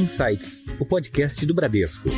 Insights, o podcast do Bradesco.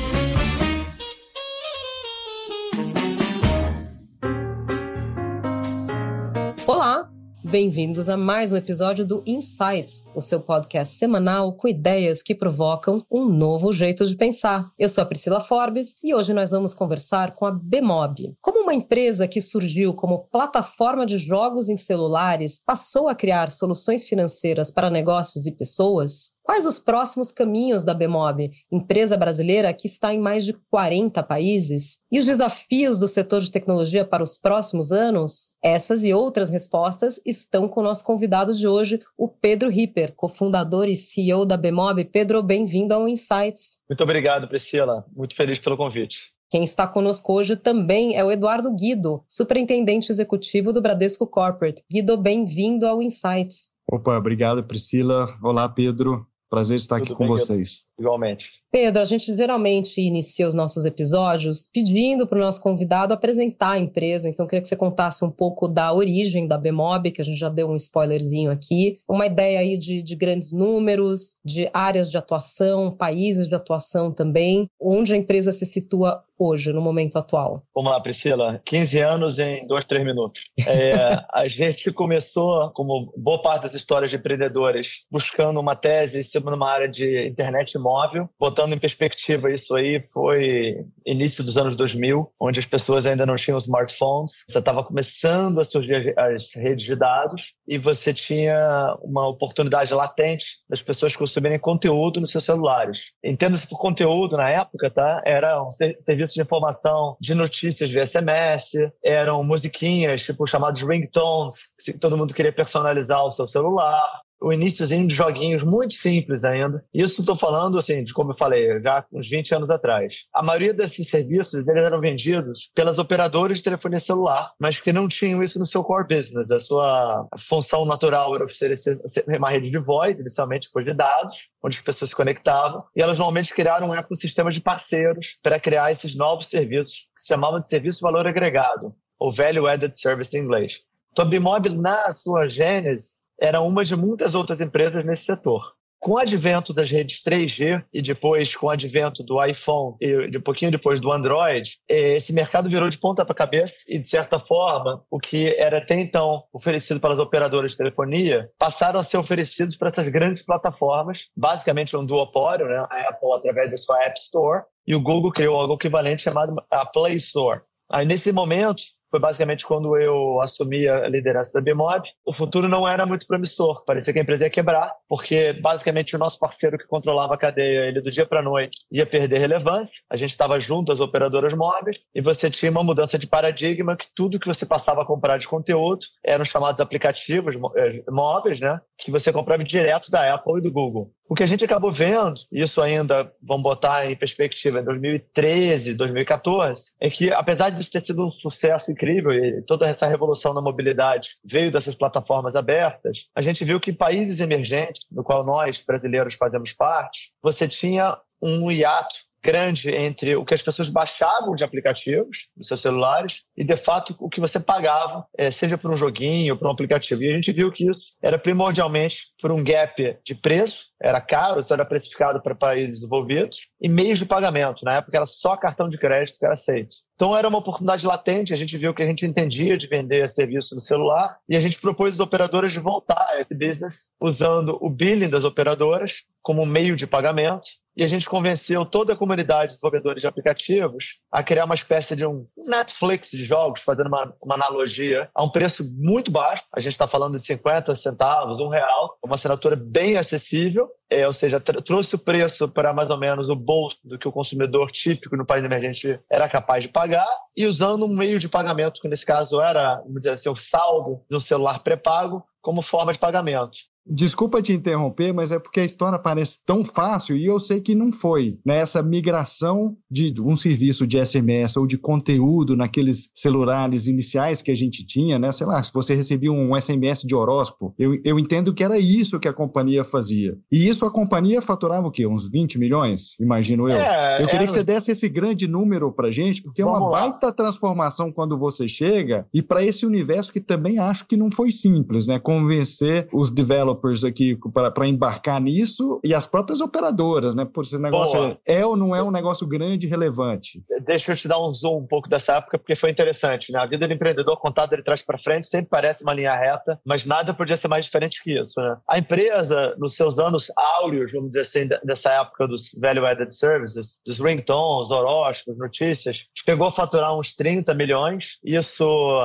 Olá, bem-vindos a mais um episódio do Insights, o seu podcast semanal com ideias que provocam um novo jeito de pensar. Eu sou a Priscila Forbes e hoje nós vamos conversar com a Bemob. Como uma empresa que surgiu como plataforma de jogos em celulares passou a criar soluções financeiras para negócios e pessoas, Quais os próximos caminhos da Bemob, empresa brasileira que está em mais de 40 países? E os desafios do setor de tecnologia para os próximos anos? Essas e outras respostas estão com o nosso convidado de hoje, o Pedro Ripper, cofundador e CEO da Bemob. Pedro, bem-vindo ao Insights. Muito obrigado, Priscila. Muito feliz pelo convite. Quem está conosco hoje também é o Eduardo Guido, superintendente executivo do Bradesco Corporate. Guido, bem-vindo ao Insights. Opa, obrigado, Priscila. Olá, Pedro. Prazer estar Tudo aqui com vocês. Igualmente. Pedro, a gente geralmente inicia os nossos episódios pedindo para o nosso convidado apresentar a empresa. Então, eu queria que você contasse um pouco da origem da Bemob, que a gente já deu um spoilerzinho aqui. Uma ideia aí de, de grandes números, de áreas de atuação, países de atuação também. Onde a empresa se situa hoje, no momento atual? Vamos lá, Priscila. 15 anos em dois, três minutos. É, a gente começou, como boa parte das histórias de empreendedores, buscando uma tese numa área de internet móvel. Botando em perspectiva isso aí, foi início dos anos 2000, onde as pessoas ainda não tinham smartphones. Você estava começando a surgir as redes de dados e você tinha uma oportunidade latente das pessoas consumirem conteúdo nos seus celulares. Entenda-se por conteúdo na época, tá? Era um serviço de informação de notícias via SMS, eram musiquinhas, tipo chamados ringtones, que todo mundo queria personalizar o seu celular o iníciozinho de joguinhos muito simples ainda. Isso estou falando, assim, de como eu falei, já uns 20 anos atrás. A maioria desses serviços eles eram vendidos pelas operadoras de telefonia celular, mas que não tinham isso no seu core business. A sua função natural era oferecer uma rede de voz, inicialmente depois de dados, onde as pessoas se conectavam, e elas normalmente criaram um ecossistema de parceiros para criar esses novos serviços que se chamavam de serviço valor agregado, ou Value Added Service em inglês. Então, a Bimob, na sua gênese, era uma de muitas outras empresas nesse setor. Com o advento das redes 3G e depois com o advento do iPhone e um pouquinho depois do Android, eh, esse mercado virou de ponta para cabeça e, de certa forma, o que era até então oferecido pelas operadoras de telefonia passaram a ser oferecidos para essas grandes plataformas, basicamente um duopólio, né? a Apple através da sua App Store e o Google criou algo equivalente chamado a Play Store. Aí, nesse momento, foi basicamente quando eu assumi a liderança da Bimob. O futuro não era muito promissor, parecia que a empresa ia quebrar, porque basicamente o nosso parceiro que controlava a cadeia, ele do dia para noite ia perder relevância. A gente estava junto às operadoras móveis e você tinha uma mudança de paradigma que tudo que você passava a comprar de conteúdo eram chamados aplicativos eh, móveis, né, que você comprava direto da Apple e do Google. O que a gente acabou vendo, isso ainda vamos botar em perspectiva em 2013, 2014, é que apesar disso ter sido um sucesso incrível e toda essa revolução na mobilidade veio dessas plataformas abertas, a gente viu que em países emergentes, no qual nós brasileiros fazemos parte, você tinha um hiato grande entre o que as pessoas baixavam de aplicativos nos seus celulares e, de fato, o que você pagava, é, seja por um joguinho ou por um aplicativo. E a gente viu que isso era primordialmente por um gap de preço, era caro, isso era precificado para países desenvolvidos, e meios de pagamento. Na época era só cartão de crédito que era aceito. Então era uma oportunidade latente, a gente viu que a gente entendia de vender serviço no celular e a gente propôs às operadoras de voltar a esse business usando o billing das operadoras como meio de pagamento e a gente convenceu toda a comunidade de desenvolvedores de aplicativos a criar uma espécie de um Netflix de jogos, fazendo uma, uma analogia, a um preço muito baixo. A gente está falando de 50 centavos, um real, uma assinatura bem acessível, é, ou seja, trouxe o preço para mais ou menos o bolso do que o consumidor típico no país emergente era capaz de pagar, e usando um meio de pagamento, que nesse caso era, vamos dizer assim, o saldo de um celular pré-pago, como forma de pagamento. Desculpa te interromper, mas é porque a história parece tão fácil e eu sei que não foi. Nessa né? migração de um serviço de SMS ou de conteúdo naqueles celulares iniciais que a gente tinha, né? Sei lá, se você recebia um SMS de horóscopo, eu, eu entendo que era isso que a companhia fazia. E isso a companhia faturava o quê? Uns 20 milhões? Imagino eu. É, eu queria é... que você desse esse grande número pra gente, porque Vamos é uma lá. baita transformação quando você chega e para esse universo que também acho que não foi simples, né? Convencer os developers developers aqui para embarcar nisso e as próprias operadoras, né? Por esse negócio é, é, ou não é um negócio grande e relevante? Deixa eu te dar um zoom um pouco dessa época, porque foi interessante, né? A vida do empreendedor contado de trás para frente sempre parece uma linha reta, mas nada podia ser mais diferente que isso, né? A empresa, nos seus anos áureos, vamos dizer assim, dessa época dos value-added services, dos ringtones, horóscopos, notícias, chegou a faturar uns 30 milhões. Isso,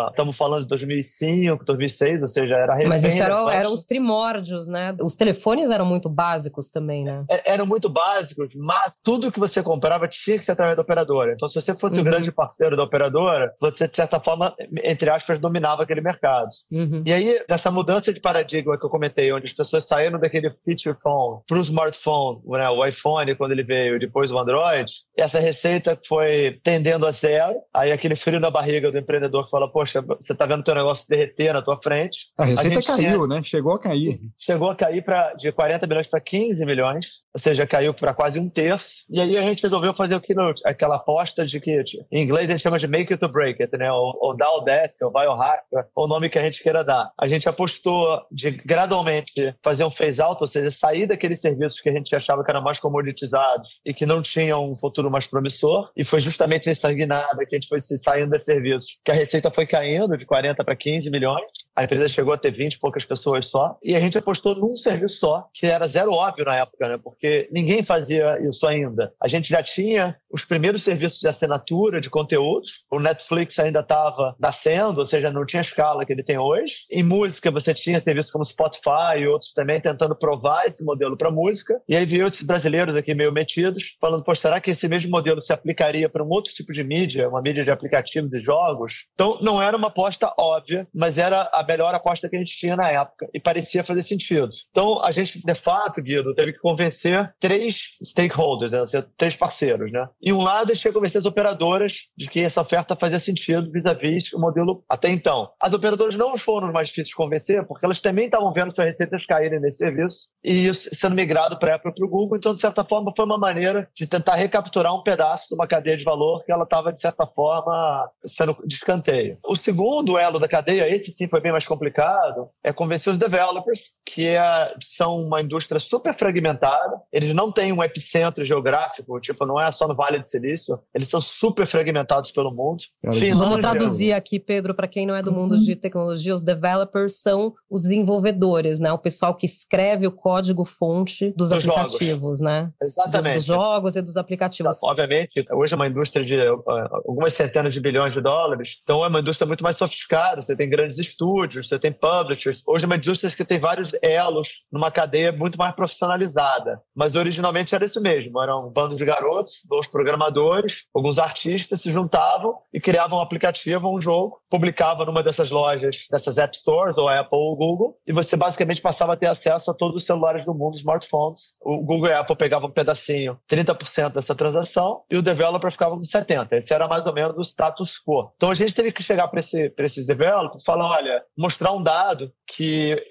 estamos falando de 2005, 2006, ou seja, era Mas isso era, eram os primórdios, né? Os telefones eram muito básicos também, né? É, eram muito básicos, mas tudo que você comprava tinha que ser através da operadora. Então, se você fosse uhum. o grande parceiro da operadora, você, de certa forma, entre aspas, dominava aquele mercado. Uhum. E aí, nessa mudança de paradigma que eu comentei, onde as pessoas saíram daquele feature phone para o smartphone, né, o iPhone, quando ele veio, depois o Android, essa receita foi tendendo a zero. Aí aquele frio na barriga do empreendedor que fala, poxa, você está vendo teu negócio derreter na tua frente. A receita a caiu, tinha... né? Chegou a cair. Chegou a cair pra, de 40 milhões para 15 milhões, ou seja, caiu para quase um terço. E aí a gente resolveu fazer aquilo, aquela aposta de que, em inglês a gente chama de make it or break it, né? Ou, ou dá o death, ou vai ou hacker, ou o nome que a gente queira dar. A gente apostou de gradualmente fazer um phase out, ou seja, sair daqueles serviços que a gente achava que eram mais comoditizados e que não tinham um futuro mais promissor. E foi justamente nessa guinada que a gente foi saindo desses serviços que a receita foi caindo de 40 para 15 milhões. A empresa chegou a ter 20 e poucas pessoas só. E a gente apostou num serviço só, que era zero óbvio na época, né? Porque ninguém fazia isso ainda. A gente já tinha os primeiros serviços de assinatura de conteúdos. O Netflix ainda estava nascendo, ou seja, não tinha a escala que ele tem hoje. Em música, você tinha serviços como Spotify e outros também tentando provar esse modelo para música. E aí veio esses brasileiros aqui meio metidos, falando, pô, será que esse mesmo modelo se aplicaria para um outro tipo de mídia, uma mídia de aplicativos e jogos? Então, não era uma aposta óbvia, mas era a melhor aposta que a gente tinha na época e parecia fazer sentido. Então, a gente, de fato, Guido, teve que convencer três stakeholders, né? três parceiros, né? E um lado, a gente tinha que convencer as operadoras de que essa oferta fazia sentido vis-à-vis o modelo até então. As operadoras não foram mais difíceis de convencer, porque elas também estavam vendo suas receitas caírem nesse serviço e isso sendo migrado para Apple para o Google. Então, de certa forma, foi uma maneira de tentar recapturar um pedaço de uma cadeia de valor que ela estava, de certa forma, sendo de escanteio. O segundo elo da cadeia, esse sim foi bem mais complicado, é convencer os developers, que é, são uma indústria super fragmentada. Eles não têm um epicentro geográfico, tipo, não é só no Vale do Silício. Eles são super fragmentados pelo mundo. Finlândia, Vamos traduzir aqui, Pedro, para quem não é do mundo uhum. de tecnologia, os developers são os desenvolvedores, né? O pessoal que escreve o código fonte dos, dos aplicativos, jogos. né? Exatamente. Dos, dos, jogos e dos aplicativos. Obviamente, hoje é uma indústria de uh, algumas centenas de bilhões de dólares, então é uma indústria muito mais sofisticada. Você tem grandes estúdios, você tem publishers. Hoje é uma indústria que tem vários elos numa cadeia muito mais profissionalizada. Mas originalmente era isso mesmo: era um bando de garotos, dois programadores, alguns artistas se juntavam e criavam um aplicativo, um jogo, publicavam numa dessas lojas, dessas App Stores, ou Apple ou Google, e você basicamente passava a ter acesso a todos os celulares do mundo, smartphones. O Google e a Apple pegavam um pedacinho, 30% dessa transação, e o developer ficava com 70%. Esse era mais ou menos o status quo. Então a gente teve que chegar para esse, esses developers e falar: olha, mostrar um dado que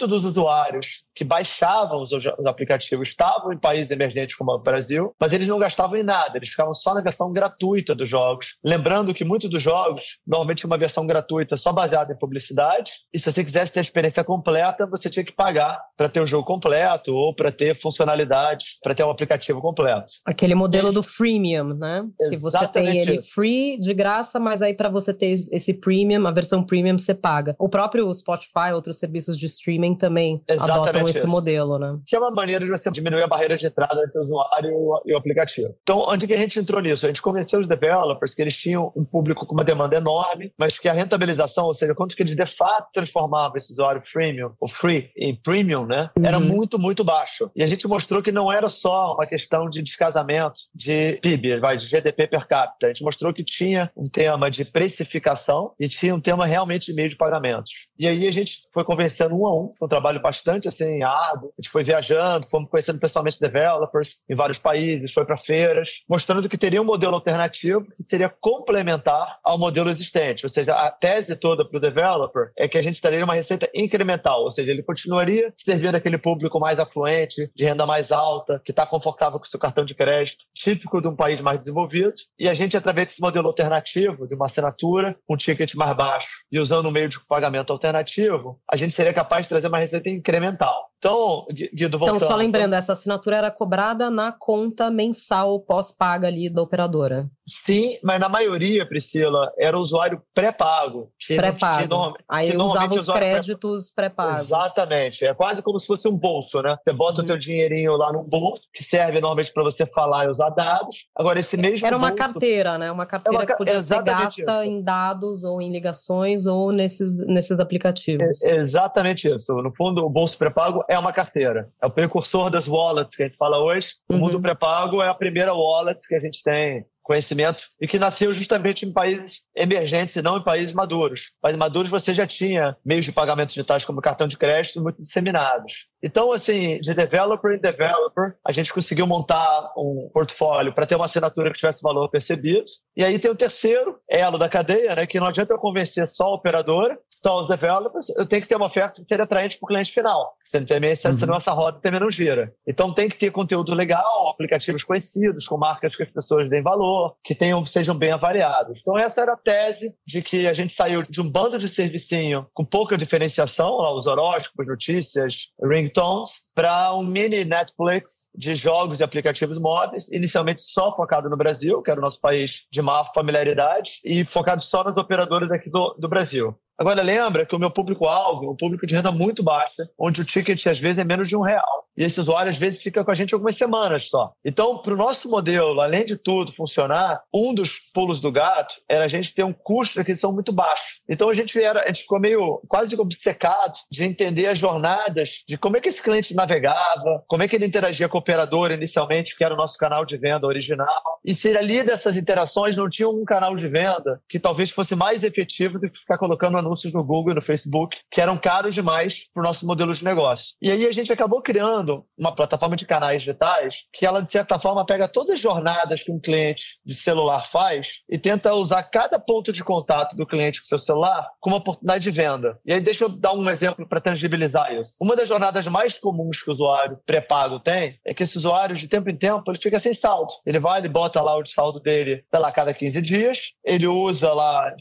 muitos dos usuários que baixavam os, os aplicativos estavam em países emergentes como o Brasil, mas eles não gastavam em nada, eles ficavam só na versão gratuita dos jogos. Lembrando que muitos dos jogos, normalmente uma versão gratuita só baseada em publicidade, e se você quisesse ter a experiência completa, você tinha que pagar para ter o jogo completo ou para ter funcionalidades, para ter um aplicativo completo. Aquele modelo do freemium, né? Exatamente que você tem ele isso. free, de graça, mas aí para você ter esse premium, a versão premium você paga. O próprio Spotify, outros serviços de streaming também Exatamente adotam esse isso. modelo, né? Que é uma maneira de você diminuir a barreira de entrada entre o usuário e o aplicativo. Então, onde que a gente entrou nisso? A gente convenceu os developers que eles tinham um público com uma demanda enorme, mas que a rentabilização, ou seja, quanto que eles de fato transformavam esse usuário freemium, ou free, em premium, né? Era uhum. muito, muito baixo. E a gente mostrou que não era só uma questão de descasamento de PIB, vai, de GDP per capita. A gente mostrou que tinha um tema de precificação e tinha um tema realmente de meio de pagamentos. E aí a gente foi convencendo um a um, foi um trabalho bastante assim árduo. A gente foi viajando, fomos conhecendo pessoalmente developers em vários países, foi para feiras, mostrando que teria um modelo alternativo que seria complementar ao modelo existente. Ou seja, a tese toda para o developer é que a gente teria uma receita incremental, ou seja, ele continuaria servindo aquele público mais afluente, de renda mais alta, que está confortável com o seu cartão de crédito, típico de um país mais desenvolvido. E a gente, através desse modelo alternativo, de uma assinatura, um ticket mais baixo e usando um meio de pagamento alternativo, a gente seria capaz de trazer uma receita incremental. Então, Guido, voltando. Então, só lembrando, essa assinatura era cobrada na conta mensal pós-paga ali da operadora. Sim, mas na maioria, Priscila, era usuário pré-pago. Pré-pago. Aí usava os créditos pré-pagos. Exatamente. É quase como se fosse um bolso, né? Você bota uhum. o teu dinheirinho lá no bolso, que serve normalmente para você falar e usar dados. Agora, esse mesmo Era uma bolso... carteira, né? Uma carteira é uma... que podia ser gasta isso. em dados ou em ligações ou nesses, nesses aplicativos. É, exatamente isso. No fundo, o bolso pré-pago é uma carteira. É o precursor das wallets que a gente fala hoje. O uhum. mundo pré-pago é a primeira wallet que a gente tem conhecimento e que nasceu justamente em países emergentes e não em países maduros. Países maduros você já tinha meios de pagamento digitais como cartão de crédito muito disseminados. Então, assim, de developer em developer, a gente conseguiu montar um portfólio para ter uma assinatura que tivesse valor percebido. E aí tem o terceiro elo da cadeia, né, que não adianta eu convencer só a operadora, só os developers, eu tenho que ter uma oferta que seja atraente para o cliente final. Também, uhum. senão essa roda também não gira. Então tem que ter conteúdo legal, aplicativos conhecidos, com marcas que as pessoas deem valor, que tenham, sejam bem avaliados. Então essa era a tese de que a gente saiu de um bando de servicinho com pouca diferenciação, lá, os horóscopos, notícias, ringtones, para um mini Netflix de jogos e aplicativos móveis, inicialmente só focado no Brasil, que era o nosso país de maior familiaridade, e focado só nas operadoras aqui do, do Brasil. Agora, lembra que o meu público-alvo é um público de renda muito baixa, onde o ticket às vezes é menos de um real. E esse usuário às vezes fica com a gente algumas semanas só. Então, para o nosso modelo, além de tudo funcionar, um dos pulos do gato era a gente ter um custo de aquisição muito baixo. Então a gente, era, a gente ficou meio quase obcecado de entender as jornadas de como é que esse cliente navegava, como é que ele interagia com o operador inicialmente, que era o nosso canal de venda original. E se ali dessas interações não tinha um canal de venda que talvez fosse mais efetivo do que ficar colocando anúncios no Google e no Facebook, que eram caros demais para o nosso modelo de negócio. E aí a gente acabou criando uma plataforma de canais digitais que ela, de certa forma, pega todas as jornadas que um cliente de celular faz e tenta usar cada ponto de contato do cliente com seu celular como oportunidade de venda. E aí deixa eu dar um exemplo para tangibilizar isso. Uma das jornadas mais comuns que o usuário pré-pago tem é que esse usuário, de tempo em tempo, ele fica sem saldo. Ele vai, ele bota lá o saldo dele, sei lá, a cada 15 dias, ele usa lá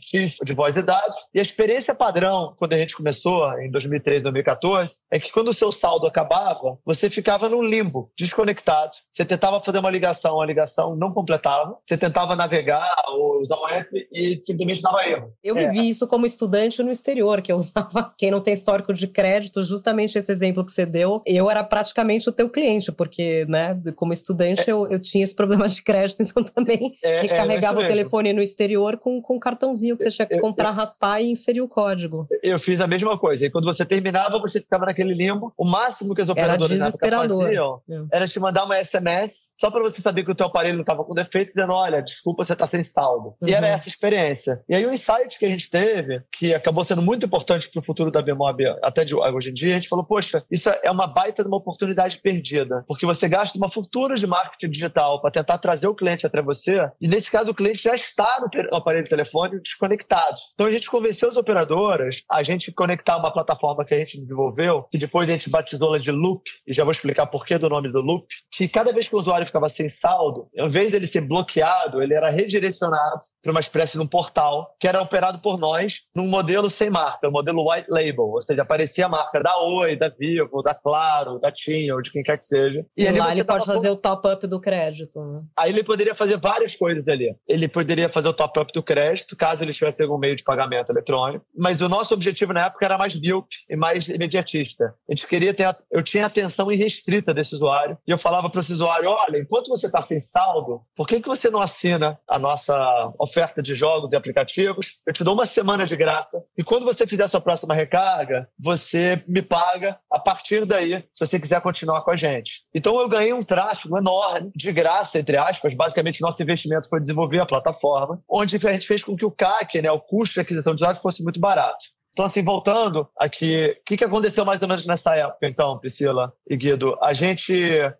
de voz e dados, e a experiência experiência padrão, quando a gente começou, em 2013, 2014, é que quando o seu saldo acabava, você ficava num limbo, desconectado. Você tentava fazer uma ligação, a ligação não completava. Você tentava navegar ou usar o app e simplesmente dava erro. Eu é. vivi isso como estudante no exterior, que eu usava, quem não tem histórico de crédito, justamente esse exemplo que você deu, eu era praticamente o teu cliente, porque, né, como estudante, é. eu, eu tinha esse problema de crédito, então também é, é recarregava o telefone no exterior com, com um cartãozinho que você tinha que comprar, raspar e inserir o código. Eu fiz a mesma coisa. E quando você terminava, você ficava naquele limbo. O máximo que as operadoras faziam é. era te mandar uma SMS só para você saber que o teu aparelho estava com defeito, dizendo, olha, desculpa, você está sem saldo. Uhum. E era uhum. essa experiência. E aí o insight que a gente teve, que acabou sendo muito importante para o futuro da Bmob até de hoje em dia, a gente falou, poxa, isso é uma baita de uma oportunidade perdida, porque você gasta uma fortuna de marketing digital para tentar trazer o cliente até você, e nesse caso o cliente já está no, aparelho de telefone desconectado. Então a gente convenceu operadores operadoras, a gente conectar uma plataforma que a gente desenvolveu, que depois a gente batizou ela de Loop, e já vou explicar por que do nome do Loop, que cada vez que o usuário ficava sem saldo, ao invés dele ser bloqueado, ele era redirecionado para uma espécie de um portal que era operado por nós num modelo sem marca, um modelo white label, ou seja, aparecia a marca da Oi, da Vivo, da Claro, da TIM, ou de quem quer que seja. E, e lá ele pode fazer o top-up do crédito. Né? Aí ele poderia fazer várias coisas ali. Ele poderia fazer o top-up do crédito, caso ele tivesse algum meio de pagamento eletrônico mas o nosso objetivo na época era mais build e mais imediatista. A gente queria ter, eu tinha atenção irrestrita desse usuário e eu falava para esse usuário, olha, enquanto você está sem saldo, por que, que você não assina a nossa oferta de jogos e aplicativos? Eu te dou uma semana de graça e quando você fizer a sua próxima recarga, você me paga a partir daí, se você quiser continuar com a gente. Então eu ganhei um tráfego enorme, de graça, entre aspas. Basicamente, nosso investimento foi desenvolver a plataforma, onde a gente fez com que o CAC, né, o custo de aquisição de usuário, fosse muito barato. Então, assim, voltando aqui, o que, que aconteceu mais ou menos nessa época, então, Priscila e Guido? A gente,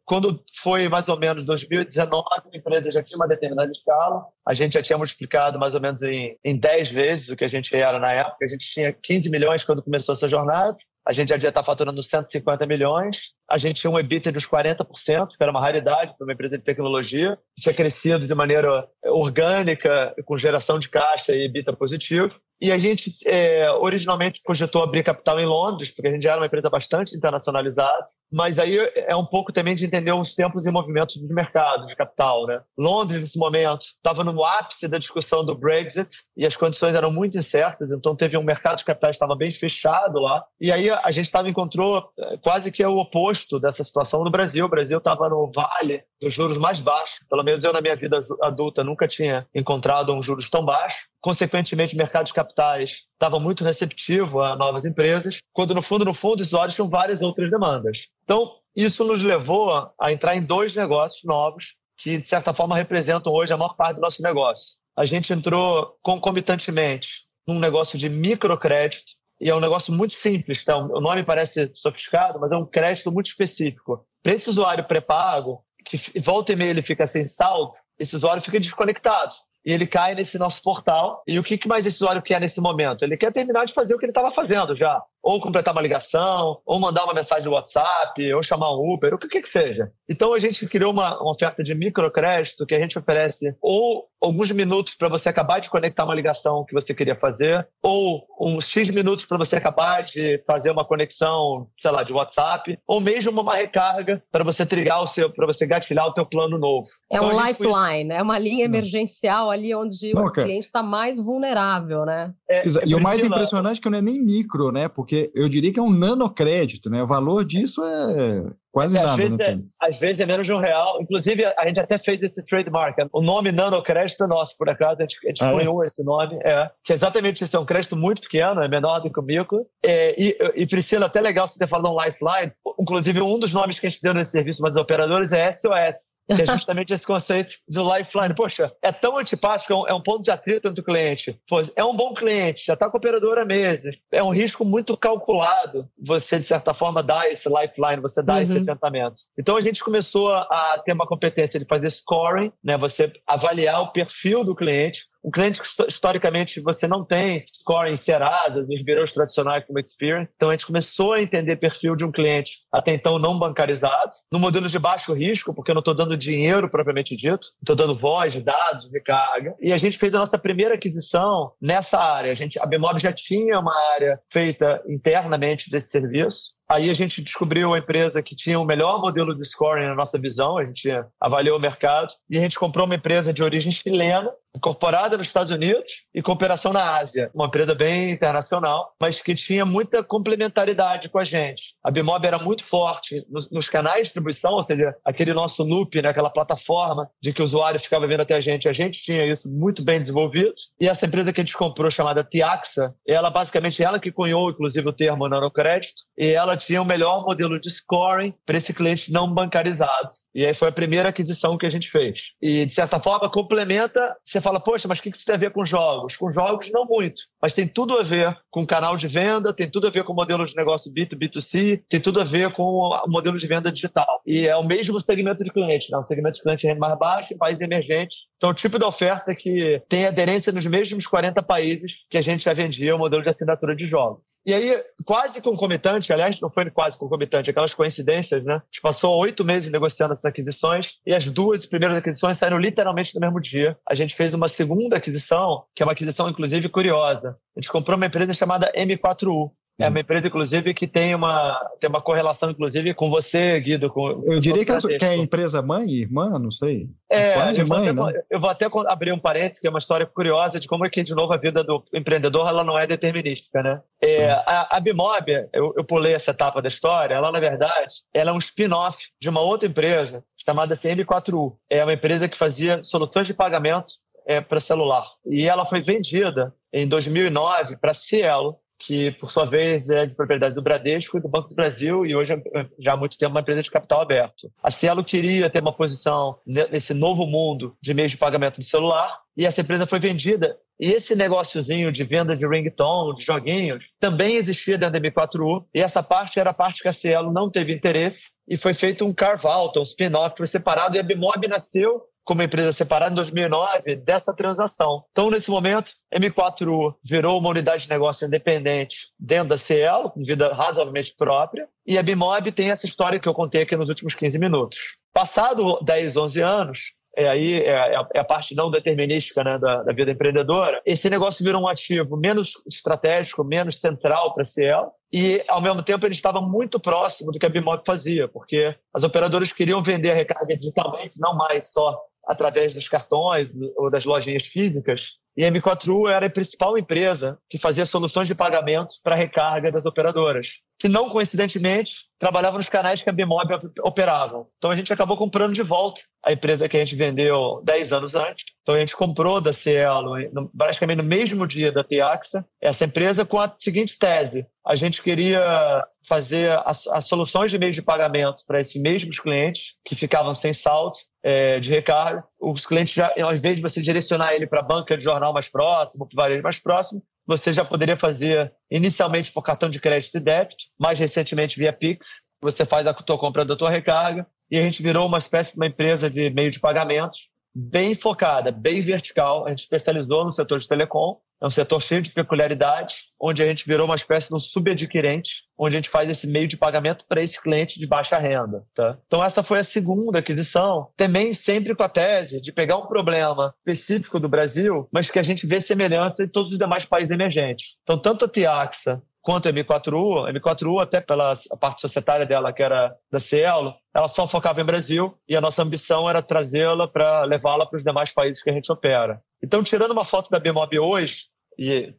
quando foi mais ou menos 2019, a empresa já tinha uma determinada escala, a gente já tinha multiplicado mais ou menos em, em 10 vezes o que a gente era na época. A gente tinha 15 milhões quando começou essa jornada, a gente já devia estar faturando 150 milhões, a gente tinha um EBITDA dos 40%, que era uma raridade para uma empresa de tecnologia, tinha crescido de maneira orgânica, com geração de caixa e EBITDA positivo. E a gente é, originalmente cogitou abrir capital em Londres, porque a gente já era uma empresa bastante internacionalizada, mas aí é um pouco também de entender os tempos e movimentos dos mercados de capital. Né? Londres, nesse momento, estava no ápice da discussão do Brexit e as condições eram muito incertas, então teve um mercado de capitais que estava bem fechado lá. E aí a gente tava, encontrou é, quase que o oposto dessa situação no Brasil. O Brasil estava no vale dos juros mais baixos, pelo menos eu na minha vida adulta nunca tinha encontrado um juros tão baixo. Consequentemente, mercado de capitais estava muito receptivo a novas empresas, quando no fundo, no fundo, os olhos tinham várias outras demandas. Então, isso nos levou a entrar em dois negócios novos que, de certa forma, representam hoje a maior parte do nosso negócio. A gente entrou concomitantemente num negócio de microcrédito, e é um negócio muito simples, tá? O nome parece sofisticado, mas é um crédito muito específico. Para esse usuário pré-pago, que volta e meia ele fica sem saldo, esse usuário fica desconectado e ele cai nesse nosso portal. E o que mais esse usuário quer nesse momento? Ele quer terminar de fazer o que ele estava fazendo já ou completar uma ligação, ou mandar uma mensagem no WhatsApp, ou chamar um Uber, o que que seja. Então a gente criou uma, uma oferta de microcrédito que a gente oferece ou alguns minutos para você acabar de conectar uma ligação que você queria fazer, ou uns X minutos para você acabar de fazer uma conexão, sei lá, de WhatsApp, ou mesmo uma recarga para você trigar o seu, para você gatilhar o teu plano novo. É então, um lifeline, é uma linha emergencial ali onde o cliente está mais vulnerável, né? É, e o mais impressionante é que não é nem micro, né? Porque porque eu diria que é um nanocrédito, né? O valor disso é Quase é, nada. Às vezes, né? é, às vezes é menos de um real. Inclusive, a gente até fez esse trademark. O nome nanocrédito é nosso, por acaso. A gente, a gente ah, é? esse nome. É, que é exatamente isso. É um crédito muito pequeno, é menor do que o micro. É, e, e, Priscila, até legal você ter falado um Lifeline. Inclusive, um dos nomes que a gente deu nesse serviço para os operadores é SOS, que é justamente esse conceito do Lifeline. Poxa, é tão antipático, é um, é um ponto de atrito entre o cliente. Pô, é um bom cliente, já está com a operadora meses. É um risco muito calculado você, de certa forma, dar esse Lifeline, você dar uhum. esse encantamento. Então a gente começou a ter uma competência de fazer scoring, né? Você avaliar o perfil do cliente, um cliente que historicamente você não tem score em Serasa, nos birôs tradicionais como Experian. Então a gente começou a entender perfil de um cliente até então não bancarizado, no modelo de baixo risco, porque eu não estou dando dinheiro propriamente dito, estou dando voz, dados, recarga. E a gente fez a nossa primeira aquisição nessa área. A, gente, a Bemob já tinha uma área feita internamente desse serviço. Aí a gente descobriu a empresa que tinha o melhor modelo de scoring na nossa visão, a gente avaliou o mercado e a gente comprou uma empresa de origem chilena, incorporada nos Estados Unidos e com operação na Ásia. Uma empresa bem internacional, mas que tinha muita complementaridade com a gente. A Bimob era muito forte nos, nos canais de distribuição, ou seja, aquele nosso loop, né, aquela plataforma de que o usuário ficava vendo até a gente, a gente tinha isso muito bem desenvolvido. E essa empresa que a gente comprou, chamada Tiaxa, ela basicamente ela que cunhou, inclusive, o termo nanocrédito, e ela tinha o melhor modelo de scoring para esse cliente não bancarizado. E aí foi a primeira aquisição que a gente fez. E, de certa forma, complementa. Você fala, poxa, mas o que isso tem a ver com jogos? Com jogos, não muito. Mas tem tudo a ver com canal de venda, tem tudo a ver com modelo de negócio B2B, B2C, tem tudo a ver com o modelo de venda digital. E é o mesmo segmento de cliente, né? O segmento de cliente mais baixo em países emergentes. Então, o tipo de oferta que tem aderência nos mesmos 40 países que a gente já vendia o modelo de assinatura de jogos. E aí, quase concomitante, aliás, não foi quase concomitante, aquelas coincidências, né? A gente passou oito meses negociando essas aquisições e as duas primeiras aquisições saíram literalmente no mesmo dia. A gente fez uma segunda aquisição, que é uma aquisição, inclusive, curiosa. A gente comprou uma empresa chamada M4U. É uma empresa, inclusive, que tem uma, tem uma correlação, inclusive, com você, Guido. Com, eu diria que, que é empresa mãe, irmã, não sei. É, Quase eu, mãe, vou até, né? eu vou até abrir um parênteses, que é uma história curiosa de como é que, de novo, a vida do empreendedor ela não é determinística, né? É, a, a Bimob, eu, eu pulei essa etapa da história, ela, na verdade, ela é um spin-off de uma outra empresa chamada CM4U. É uma empresa que fazia soluções de pagamento é, para celular. E ela foi vendida em 2009 para a Cielo, que por sua vez é de propriedade do Bradesco e do Banco do Brasil e hoje é, já há muito tempo uma empresa de capital aberto. A Cielo queria ter uma posição nesse novo mundo de meios de pagamento do celular e essa empresa foi vendida. E esse negóciozinho de venda de ringtone, de joguinhos, também existia dentro da M4U e essa parte era a parte que a Cielo não teve interesse e foi feito um carve-out, um spin-off, foi separado e a Bimob nasceu como empresa separada em 2009 dessa transação. Então, nesse momento, M4U virou uma unidade de negócio independente dentro da Cielo, com vida razoavelmente própria, e a Bimob tem essa história que eu contei aqui nos últimos 15 minutos. Passado 10, 11 anos, é aí é, é, é a parte não determinística né, da, da, vida empreendedora, esse negócio virou um ativo menos estratégico, menos central para a Cielo, e, ao mesmo tempo, ele estava muito próximo do que a Bimob fazia, porque as operadoras queriam vender a recarga digitalmente, não mais só através dos cartões ou das lojinhas físicas. E a M4U era a principal empresa que fazia soluções de pagamento para recarga das operadoras, que não coincidentemente trabalhava nos canais que a Bimob operava. Então a gente acabou comprando de volta a empresa que a gente vendeu 10 anos antes. Então a gente comprou da Cielo, praticamente no mesmo dia da Tiaxa, essa empresa com a seguinte tese: a gente queria fazer as, as soluções de meio de pagamento para esses mesmos clientes que ficavam sem saldo é, de recarga. Os clientes, já, ao invés de você direcionar ele para a banca de jornal mais próximo, para o varejo mais próximo, você já poderia fazer inicialmente por cartão de crédito e débito, mais recentemente via Pix. Você faz a tua compra da tua recarga e a gente virou uma espécie de uma empresa de meio de pagamentos bem focada, bem vertical. A gente especializou no setor de telecom é um setor cheio de peculiaridades, onde a gente virou uma espécie de um subadquirente, onde a gente faz esse meio de pagamento para esse cliente de baixa renda. Tá? Então, essa foi a segunda aquisição, também sempre com a tese de pegar um problema específico do Brasil, mas que a gente vê semelhança em todos os demais países emergentes. Então, tanto a Tiaxa quanto a M4U, a M4U, até pela parte societária dela, que era da Cielo, ela só focava em Brasil e a nossa ambição era trazê-la para levá-la para os demais países que a gente opera. Então, tirando uma foto da Bmob hoje, e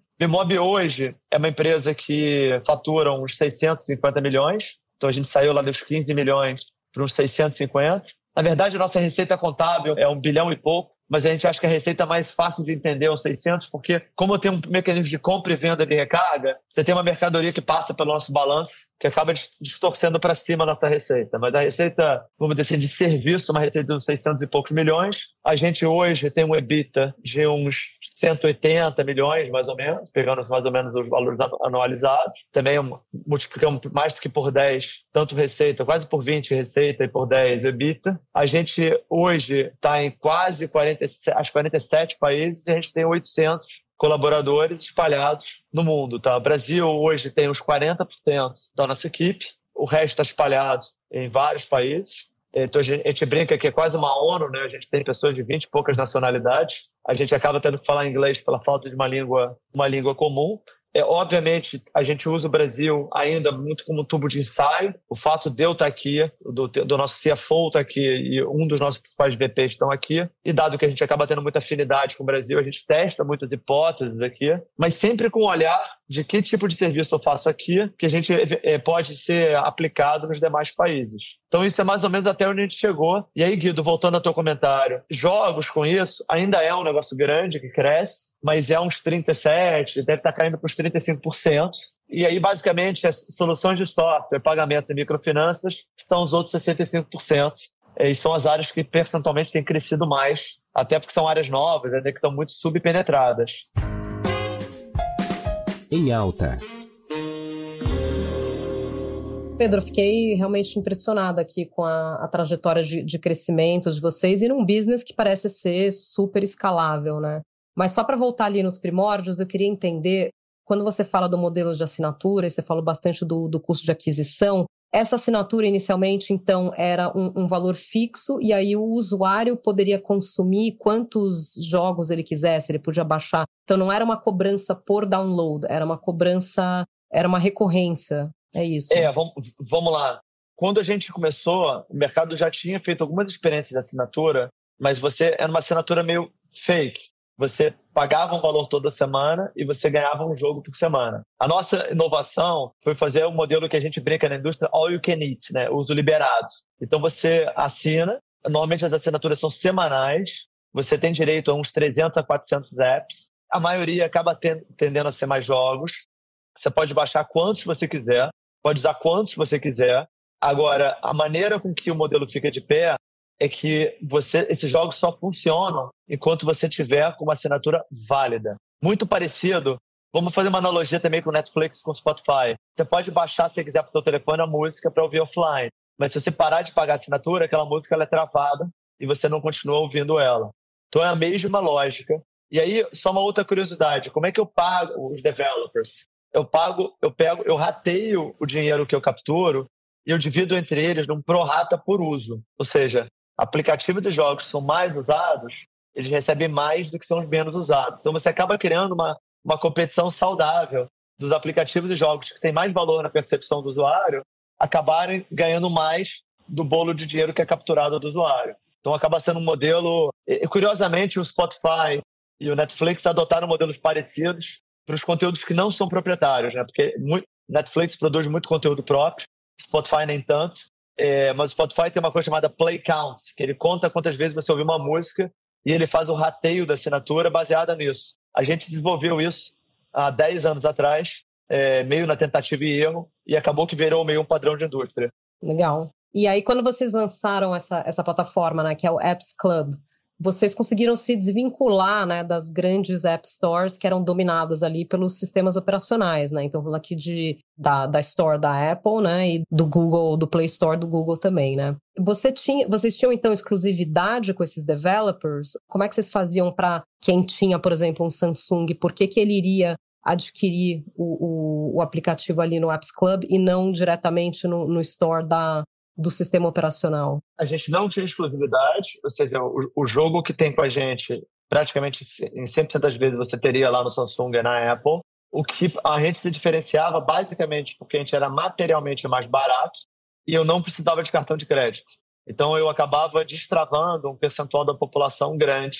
hoje é uma empresa que fatura uns 650 milhões, então a gente saiu lá dos 15 milhões para uns 650. Na verdade, a nossa receita contábil é um bilhão e pouco, mas a gente acha que a receita mais fácil de entender é o 600, porque como tem um mecanismo de compra e venda de recarga, você tem uma mercadoria que passa pelo nosso balanço, que acaba distorcendo para cima a nossa receita. Mas a receita, vamos dizer assim, de serviço, uma receita de uns 600 e poucos milhões. A gente hoje tem um EBITDA de uns 180 milhões, mais ou menos, pegando mais ou menos os valores anualizados. Também multiplicamos mais do que por 10, tanto receita, quase por 20 receita e por 10 EBITDA. A gente hoje está em quase 40 47, 47 países e a gente tem 800 colaboradores espalhados no mundo. Tá? O Brasil hoje tem uns 40% da nossa equipe, o resto está espalhado em vários países. Então a gente brinca que é quase uma ONU, né? A gente tem pessoas de 20 e poucas nacionalidades. A gente acaba tendo que falar inglês pela falta de uma língua, uma língua comum. É, obviamente, a gente usa o Brasil ainda muito como tubo de ensaio. O fato de eu estar aqui, do, do nosso CFO estar aqui e um dos nossos principais VPs estão aqui, e dado que a gente acaba tendo muita afinidade com o Brasil, a gente testa muitas hipóteses aqui, mas sempre com o olhar de que tipo de serviço eu faço aqui, que a gente é, pode ser aplicado nos demais países. Então isso é mais ou menos até onde a gente chegou. E aí, Guido, voltando ao teu comentário, jogos com isso ainda é um negócio grande que cresce, mas é uns 37, deve estar caindo para os 35%. E aí, basicamente, as soluções de software, pagamentos e microfinanças são os outros 65%. E são as áreas que percentualmente têm crescido mais, até porque são áreas novas, ainda que estão muito subpenetradas em alta. Pedro, fiquei realmente impressionada aqui com a, a trajetória de, de, crescimento de vocês e num business que parece ser super escalável, né? Mas só para voltar ali nos primórdios, eu queria entender, quando você fala do modelo de assinatura, e você falou bastante do, do custo de aquisição, essa assinatura inicialmente, então, era um, um, valor fixo e aí o usuário poderia consumir quantos jogos ele quisesse, ele podia baixar. Então não era uma cobrança por download, era uma cobrança, era uma recorrência. É isso. É, vamos, vamos lá. Quando a gente começou, o mercado já tinha feito algumas experiências de assinatura, mas você era uma assinatura meio fake você pagava um valor toda semana e você ganhava um jogo por semana. A nossa inovação foi fazer um modelo que a gente brinca na indústria all you can eat, né? uso liberado. Então você assina, normalmente as assinaturas são semanais, você tem direito a uns 300 a 400 apps. A maioria acaba tendendo a ser mais jogos. Você pode baixar quantos você quiser, pode usar quantos você quiser. Agora, a maneira com que o modelo fica de pé é que você, esses jogos só funcionam enquanto você tiver com uma assinatura válida. Muito parecido. Vamos fazer uma analogia também com Netflix, com Spotify. Você pode baixar, se quiser, para o seu telefone a música para ouvir offline. Mas se você parar de pagar a assinatura, aquela música ela é travada e você não continua ouvindo ela. Então é a mesma lógica. E aí, só uma outra curiosidade: como é que eu pago os developers? Eu pago, eu pego, eu rateio o dinheiro que eu capturo e eu divido entre eles num prorata por uso. Ou seja, aplicativos de jogos são mais usados, eles recebem mais do que são os menos usados. Então você acaba criando uma, uma competição saudável dos aplicativos de jogos que têm mais valor na percepção do usuário acabarem ganhando mais do bolo de dinheiro que é capturado do usuário. Então acaba sendo um modelo. E, curiosamente, o Spotify e o Netflix adotaram modelos parecidos para os conteúdos que não são proprietários, né? Porque muito, Netflix produz muito conteúdo próprio, Spotify nem tanto. É, mas o Spotify tem uma coisa chamada Play Counts, que ele conta quantas vezes você ouviu uma música e ele faz o rateio da assinatura baseada nisso. A gente desenvolveu isso há 10 anos atrás, é, meio na tentativa e erro, e acabou que virou meio um padrão de indústria. Legal. E aí, quando vocês lançaram essa, essa plataforma, né, que é o Apps Club, vocês conseguiram se desvincular né, das grandes app stores que eram dominadas ali pelos sistemas operacionais, né? Então, falando aqui de, da, da Store da Apple, né? E do Google, do Play Store do Google também, né? Você tinha, vocês tinham, então, exclusividade com esses developers? Como é que vocês faziam para quem tinha, por exemplo, um Samsung? Por que, que ele iria adquirir o, o, o aplicativo ali no Apps Club e não diretamente no, no store da, do sistema operacional? A gente não tinha exclusividade, ou seja, o, o jogo que tem com a gente, praticamente em 100% das vezes você teria lá no Samsung e na Apple. O que a gente se diferenciava basicamente porque a gente era materialmente mais barato e eu não precisava de cartão de crédito. Então eu acabava destravando um percentual da população grande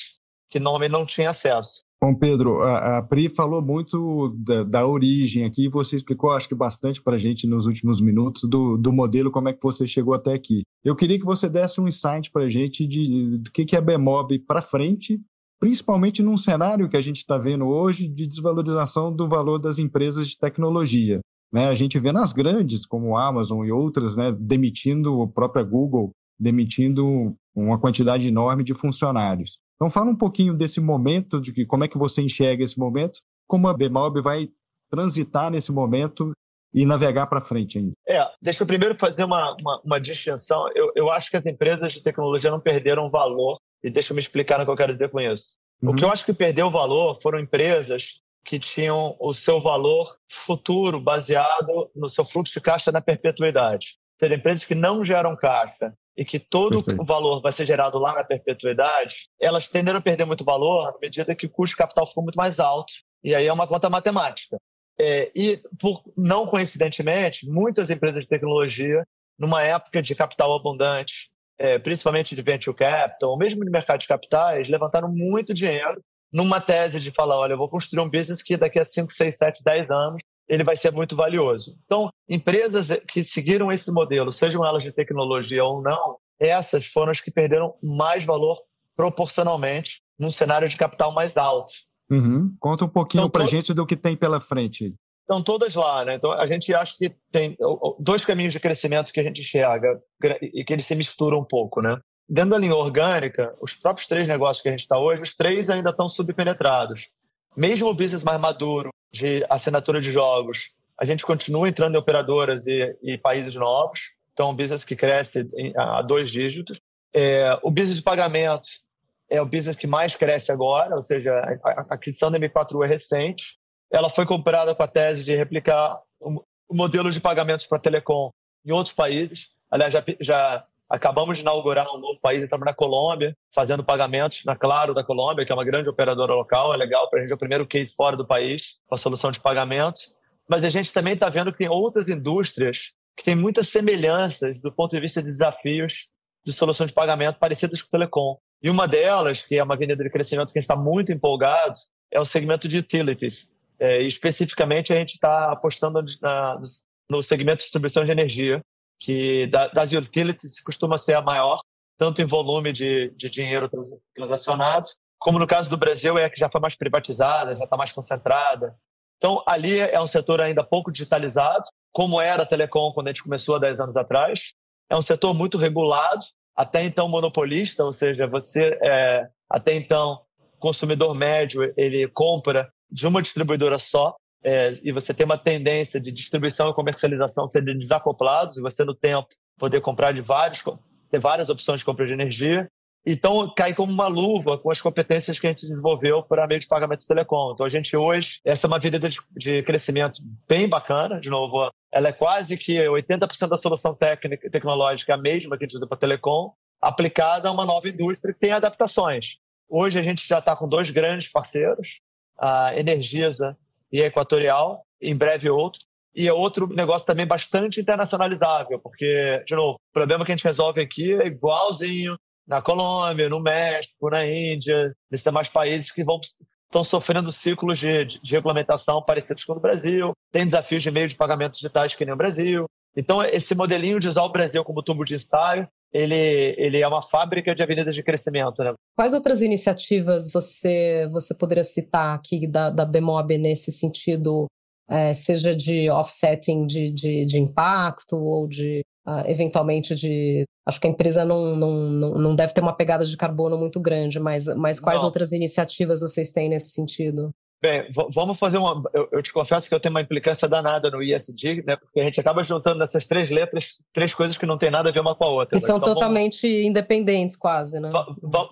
que normalmente não tinha acesso. Bom, Pedro, a, a Pri falou muito da, da, origem aqui, você explicou, acho que bastante para a gente nos últimos minutos do, do modelo, como é que você chegou até aqui. Eu queria que você desse um insight para a gente de, do que, que é Bemob para frente, principalmente num cenário que a gente está vendo hoje de desvalorização do valor das empresas de tecnologia. Né? A gente vê nas grandes, como Amazon e outras, né, demitindo a própria Google, demitindo uma quantidade enorme de funcionários. Então fala um pouquinho desse momento, de que, como é que você enxerga esse momento, como a Bemob vai transitar nesse momento e navegar para frente ainda. É, deixa eu primeiro fazer uma, uma, uma distinção. Eu, eu acho que as empresas de tecnologia não perderam valor, e deixa eu me explicar no que eu quero dizer com isso. Uhum. O que eu acho que perdeu valor foram empresas que tinham o seu valor futuro baseado no seu fluxo de caixa na perpetuidade. Ser empresas que não geram caixa e que todo Perfeito. o valor vai ser gerado lá na perpetuidade, elas tenderam a perder muito valor à medida que o custo de capital ficou muito mais alto. E aí é uma conta matemática. É, e, por, não coincidentemente, muitas empresas de tecnologia, numa época de capital abundante, é, principalmente de venture capital, ou mesmo de mercado de capitais, levantaram muito dinheiro numa tese de falar: olha, eu vou construir um business que daqui a 5, 6, 7, 10 anos ele vai ser muito valioso. Então, empresas que seguiram esse modelo, sejam elas de tecnologia ou não, essas foram as que perderam mais valor proporcionalmente num cenário de capital mais alto. Uhum. Conta um pouquinho então, para a gente do que tem pela frente. Estão todas lá, né? Então a gente acha que tem dois caminhos de crescimento que a gente enxerga e que eles se misturam um pouco, né? Dentro da linha orgânica, os próprios três negócios que a gente está hoje, os três ainda estão subpenetrados. Mesmo o business mais maduro, de assinatura de jogos, a gente continua entrando em operadoras e, e países novos. Então, um business que cresce a dois dígitos. É, o business de pagamento é o business que mais cresce agora, ou seja, a, aquisição da M4U é recente. Ela foi comprada com a tese de replicar o, o modelo de pagamentos para telecom em outros países. Aliás, já, já Acabamos de inaugurar um novo país, estamos na Colômbia, fazendo pagamentos na Claro da Colômbia, que é uma grande operadora local. É legal para a gente, é o primeiro case fora do país com a solução de pagamento. Mas a gente também está vendo que tem outras indústrias que têm muitas semelhanças do ponto de vista de desafios de solução de pagamento parecidas com o telecom. E uma delas, que é uma avenida de crescimento que a gente está muito empolgado, é o segmento de utilities. É, especificamente a gente está apostando na, no segmento de distribuição de energia, que das utilities costuma ser a maior, tanto em volume de, de dinheiro transacionado, como no caso do Brasil é que já foi mais privatizada, já está mais concentrada. Então, ali é um setor ainda pouco digitalizado, como era a telecom quando a gente começou há 10 anos atrás. É um setor muito regulado, até então monopolista, ou seja, você, é, até então, consumidor médio, ele compra de uma distribuidora só, é, e você tem uma tendência de distribuição e comercialização serem desacoplados, e você no tempo poder comprar de vários, ter várias opções de compra de energia. Então, cai como uma luva com as competências que a gente desenvolveu para meio de pagamento de telecom. Então, a gente hoje, essa é uma vida de, de crescimento bem bacana. De novo, ela é quase que 80% da solução técnica, tecnológica é a mesma que a gente usa para telecom, aplicada a uma nova indústria que tem adaptações. Hoje a gente já está com dois grandes parceiros, a Energisa e a Equatorial, em breve outro. E é outro negócio também bastante internacionalizável, porque, de novo, o problema que a gente resolve aqui é igualzinho na Colômbia, no México, na Índia, nesses demais países que vão estão sofrendo ciclos de, de, de, regulamentação parecidos com o Brasil, tem desafios de meio de pagamentos digitais que nem o Brasil. Então, esse modelinho de usar o Brasil como tubo de ensaio, ele, ele é uma fábrica de avenidas de crescimento. Né? Quais outras iniciativas você, você poderia citar aqui da, da Bemob nesse sentido, é, seja de offsetting de, de, de impacto ou de Uh, eventualmente de. Acho que a empresa não, não, não deve ter uma pegada de carbono muito grande, mas, mas quais não. outras iniciativas vocês têm nesse sentido? Bem, vamos fazer uma. Eu, eu, te confesso que eu tenho uma implicância danada no ISD, né? Porque a gente acaba juntando nessas três letras três coisas que não tem nada a ver uma com a outra. E né? são então, totalmente vamos... independentes, quase, né?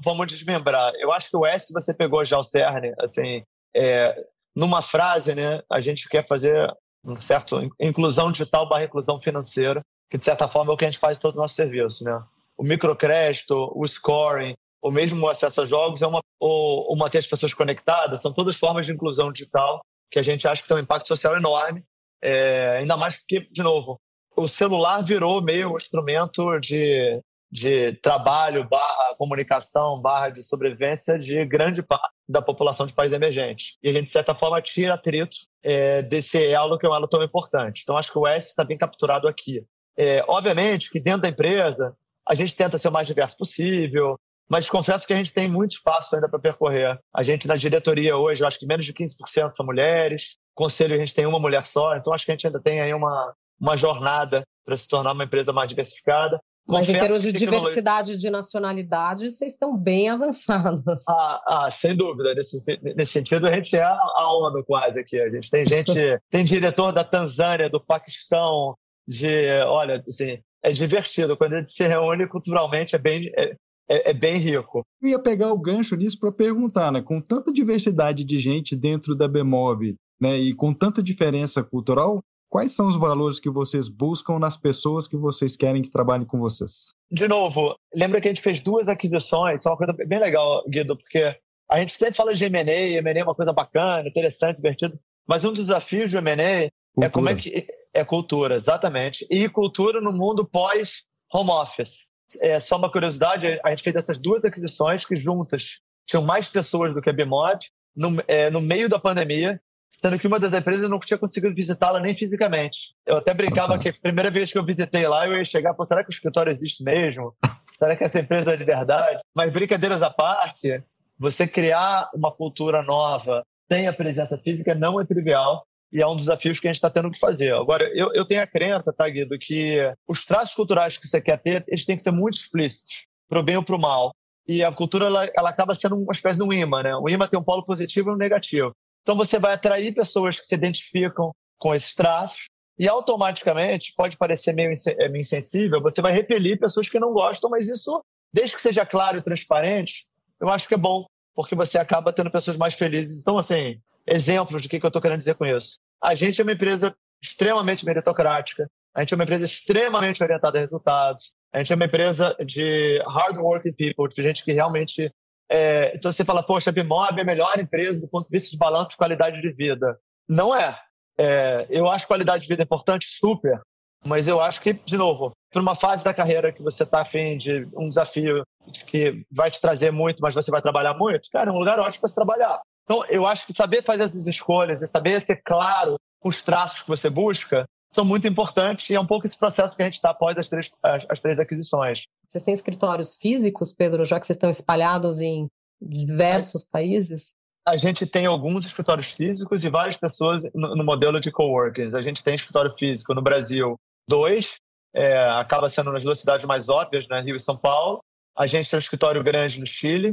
Vamos desmembrar. Eu acho que o S você pegou já o cerne, assim, é, numa frase, né? A gente quer fazer um certo inclusão digital barra inclusão financeira que de certa forma é o que a gente faz em todo o nosso serviço, né? O microcrédito, o scoring, ou mesmo o acesso a jogos, é uma, ou, ou manter as pessoas conectadas, são todas formas de inclusão digital que a gente acha que tem um impacto social enorme, é, ainda mais porque, de novo, o celular virou meio um instrumento de, de trabalho, barra comunicação, barra de sobrevivência de grande parte da população de países emergentes. E a gente, de certa forma, tira atrito é, desse elo que é um elo tão importante. Então, acho que o S está bem capturado aqui. É, obviamente que dentro da empresa a gente tenta ser o mais diverso possível, mas confesso que a gente tem muito espaço ainda para percorrer. A gente na diretoria hoje, eu acho que menos de 15% são mulheres, conselho a gente tem uma mulher só, então acho que a gente ainda tem aí uma, uma jornada para se tornar uma empresa mais diversificada. Mas Confesso em termos de diversidade de nacionalidade, vocês estão bem avançados. Ah, ah sem dúvida. Nesse, nesse sentido, a gente é a, a ONU quase aqui. A gente tem gente, tem diretor da Tanzânia, do Paquistão, de, olha, assim, é divertido. Quando a gente se reúne culturalmente, é bem, é, é, é bem rico. Eu ia pegar o gancho nisso para perguntar, né? Com tanta diversidade de gente dentro da Bemob, né? E com tanta diferença cultural, quais são os valores que vocês buscam nas pessoas que vocês querem que trabalhem com vocês? De novo, lembra que a gente fez duas aquisições, isso é uma coisa bem legal, Guido, porque a gente sempre fala de M&A, M&A é uma coisa bacana, interessante, divertido, mas um dos desafios do M&A é como é que é cultura, exatamente. E cultura no mundo pós home office. É só uma curiosidade, a gente fez essas duas aquisições que juntas tinham mais pessoas do que a Bimod no, é, no meio da pandemia, sendo que uma das empresas não tinha conseguido visitá-la nem fisicamente. Eu até brincava que a primeira vez que eu visitei lá, eu ia chegar, pô, será que o escritório existe mesmo? Será que essa empresa é de verdade? Mas brincadeiras à parte, você criar uma cultura nova sem a presença física não é trivial e é um dos desafios que a gente está tendo que fazer. Agora, eu, eu tenho a crença, tá, Guido, que os traços culturais que você quer ter, eles têm que ser muito explícitos, para o bem ou para o mal. E a cultura, ela, ela acaba sendo uma espécie de um imã, né? O imã tem um polo positivo e um negativo. Então, você vai atrair pessoas que se identificam com esses traços e automaticamente, pode parecer meio é, insensível, você vai repelir pessoas que não gostam, mas isso, desde que seja claro e transparente, eu acho que é bom, porque você acaba tendo pessoas mais felizes. Então, assim, exemplos do que, que eu estou querendo dizer com isso. A gente é uma empresa extremamente meritocrática, a gente é uma empresa extremamente orientada a resultados, a gente é uma empresa de hard-working people, de gente que realmente. É... Então você fala, poxa, a Bimob é a melhor empresa do ponto de vista de balanço de qualidade de vida. Não é. é. Eu acho qualidade de vida importante, super, mas eu acho que, de novo, para uma fase da carreira que você está afim de um desafio que vai te trazer muito, mas você vai trabalhar muito, cara, é um lugar ótimo para se trabalhar. Então, eu acho que saber fazer essas escolhas e saber ser claro com os traços que você busca são muito importantes e é um pouco esse processo que a gente está após as três, as, as três aquisições. Vocês têm escritórios físicos, Pedro, já que vocês estão espalhados em diversos países? A gente tem alguns escritórios físicos e várias pessoas no, no modelo de coworking. A gente tem escritório físico no Brasil, dois, é, acaba sendo nas duas cidades mais óbvias, né, Rio e São Paulo. A gente tem um escritório grande no Chile,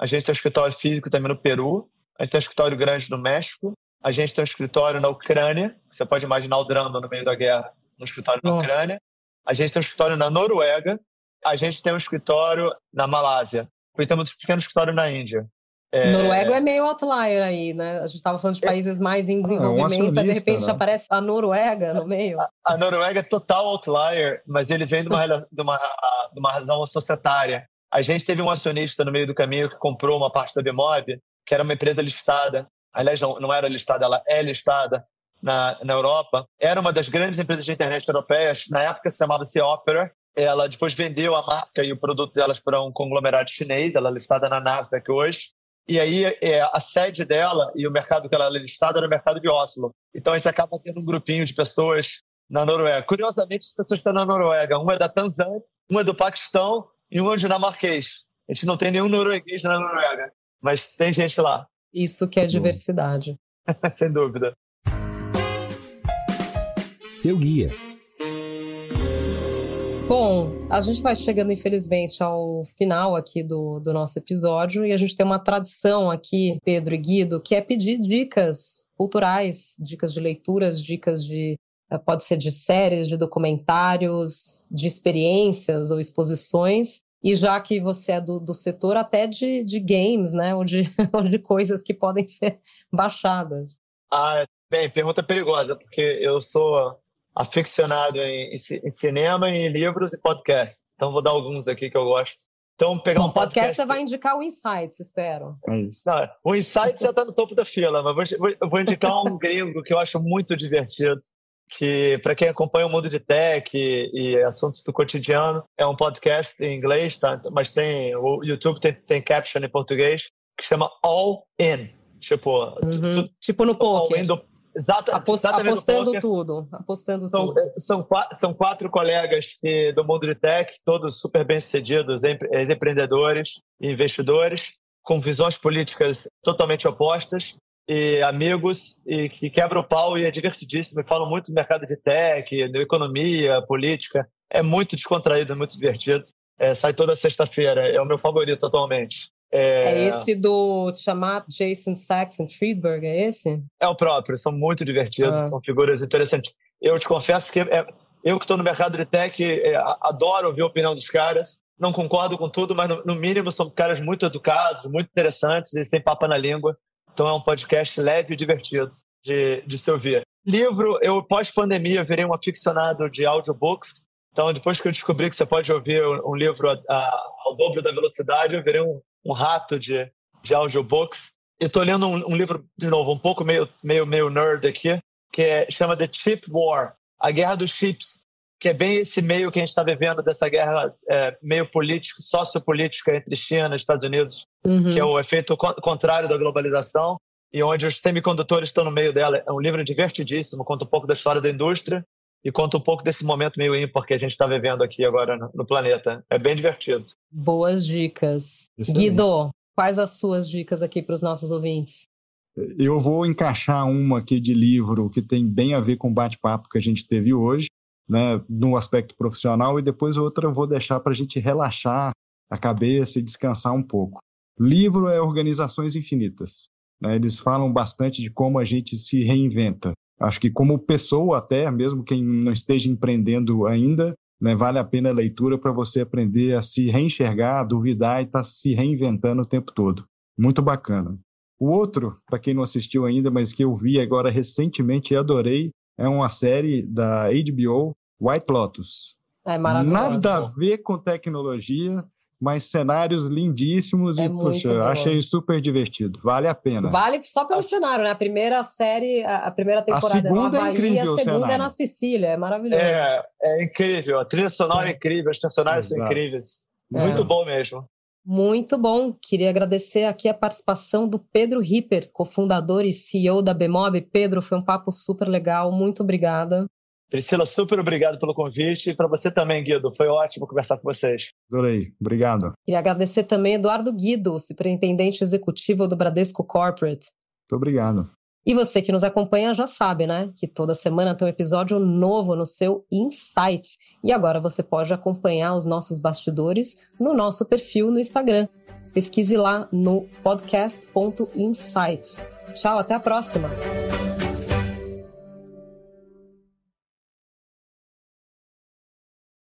a gente tem um escritório físico também no Peru, a gente tem um escritório grande no México, a gente tem um escritório na Ucrânia, você pode imaginar o drama no meio da guerra no escritório Nossa. na Ucrânia, a gente tem um escritório na Noruega, a gente tem um escritório na Malásia, e temos um pequeno escritório na Índia. É... Noruega é meio outlier aí, né? A gente estava falando de é. países mais em desenvolvimento, ah, é um de repente né? aparece a Noruega no meio. A, a, Noruega é total outlier, mas ele vem de uma, de uma, de uma razão societária. A gente teve um acionista no meio do caminho que comprou uma parte da Bemob, que era uma empresa listada. Aliás, não, não era listada, ela é listada na, na Europa. Era uma das grandes empresas de internet europeias. Na época se chamava-se Opera. Ela depois vendeu a marca e o produto delas para um conglomerado chinês. Ela é listada na Nasdaq hoje. E aí é, a sede dela e o mercado que ela é listada era o mercado de Oslo. Então a gente acaba tendo um grupinho de pessoas na Noruega. Curiosamente, as pessoas estão na Noruega. Uma é da Tanzânia, uma é do Paquistão e uma é dinamarquês. A gente não tem nenhum norueguês na Noruega, mas tem gente lá. Isso que é diversidade. Sem dúvida. Seu guia. Bom, a gente vai chegando, infelizmente, ao final aqui do, do nosso episódio e a gente tem uma tradição aqui, Pedro e Guido, que é pedir dicas culturais, dicas de leituras, dicas de. Eh, pode ser de séries, de documentários, de experiências ou exposições. E já que você é do, do setor, até de, de games, né? Ou de, ou de coisas que podem ser baixadas. Ah, bem, pergunta perigosa, porque eu sou aficionado em, em, cinema, em livros e podcast. Então vou dar alguns aqui que eu gosto. Então, pegar Bom, um podcast... podcast você vai indicar o Insights, espero. É isso. Não, o Insights já está no topo da fila, mas vou, vou, vou indicar um gringo que eu acho muito divertido, que para quem acompanha o mundo de tech e, e, assuntos do cotidiano, é um podcast em inglês, tá? mas tem o YouTube tem, tem caption em português, que chama All In. Tipo, uhum. tu, tipo no poker. Exato, Apost, apostando tudo, apostando são, tudo. São, são quatro colegas do mundo de tech, todos super bem-sucedidos, empreendedores e investidores, com visões políticas totalmente opostas, e amigos, e que quebram o pau e é divertidíssimo, e falam muito do mercado de tech, de economia, política. É muito descontraído, é muito divertido. É, sai toda sexta-feira, é o meu favorito atualmente. É... é, esse do chamar Jason Saxon Friedberg, é esse? É o próprio, são muito divertidos, ah. são figuras interessantes. Eu te confesso que é, eu que estou no mercado de tech é, adoro ouvir a opinião dos caras. Não concordo com tudo, mas no, no, mínimo são caras muito educados, muito interessantes e sem papa na língua. Então é um podcast leve e divertido de, de se ouvir. Livro, eu pós-pandemia virei um aficionado de audiobooks. Então, depois que eu descobri que você pode ouvir um livro a, a, ao dobro da velocidade, eu virei um, um rato de, de audiobooks. E estou lendo um, um, livro, de novo, um pouco meio, meio, meio nerd aqui, que é, chama The Chip War, A Guerra dos Chips, que é bem esse meio que a gente está vivendo dessa guerra é, meio política, sociopolítica entre China e Estados Unidos, uhum. que é o efeito contrário da globalização e onde os semicondutores estão no meio dela. É um livro divertidíssimo, conta um pouco da história da indústria e conta um pouco desse momento meio ímpar que a gente está vivendo aqui agora no, planeta. É bem divertido. Boas dicas. Guido, quais as suas dicas aqui para os nossos ouvintes? Eu vou encaixar uma aqui de livro que tem bem a ver com o bate-papo que a gente teve hoje, né, no aspecto profissional, e depois outra eu vou deixar para a gente relaxar a cabeça e descansar um pouco. Livro é Organizações Infinitas. Né, eles falam bastante de como a gente se reinventa. Acho que como pessoa até, mesmo quem não esteja empreendendo ainda, né, vale a pena a leitura para você aprender a se reenxergar, a duvidar e estar tá se reinventando o tempo todo. Muito bacana. O outro, para quem não assistiu ainda, mas que eu vi agora recentemente e adorei, é uma série da HBO, White Lotus. É maravilhoso. Nada a ver com tecnologia, mas cenários lindíssimos é e, poxa, achei super divertido. Vale a pena. Vale só pelo a... cenário, né? A primeira série, a primeira temporada a segunda é Havaí, é incrível, a segunda é na Sicília, é maravilhoso. É, é incrível. A trilha sonora é, é incrível, as personagens são incríveis. Muito é. bom mesmo. Muito bom. Queria agradecer aqui a participação do Pedro Ripper, cofundador e CEO da Bemob. Pedro, foi um papo super legal. Muito obrigada. Priscila, super obrigado pelo convite e para você também, Guido. Foi ótimo conversar com vocês. Adorei. Obrigado. Queria agradecer também Eduardo Guido, superintendente executivo do Bradesco Corporate. Muito obrigado. E você que nos acompanha já sabe, né? Que toda semana tem um episódio novo no seu Insights. E agora você pode acompanhar os nossos bastidores no nosso perfil no Instagram. Pesquise lá no podcast.insights. Tchau, até a próxima!